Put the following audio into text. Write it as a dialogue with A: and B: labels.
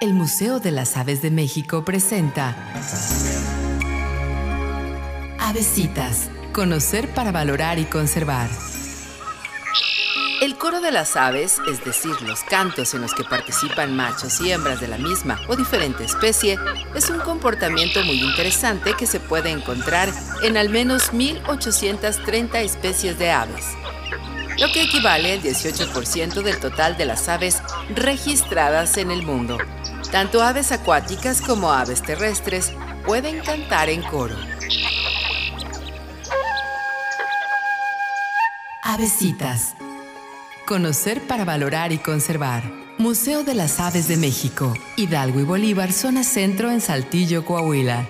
A: El Museo de las Aves de México presenta Avesitas, conocer para valorar y conservar. El coro de las aves, es decir, los cantos en los que participan machos y hembras de la misma o diferente especie, es un comportamiento muy interesante que se puede encontrar en al menos 1830 especies de aves lo que equivale al 18% del total de las aves registradas en el mundo. Tanto aves acuáticas como aves terrestres pueden cantar en coro. Avesitas. Conocer para valorar y conservar. Museo de las Aves de México, Hidalgo y Bolívar, zona centro en Saltillo, Coahuila.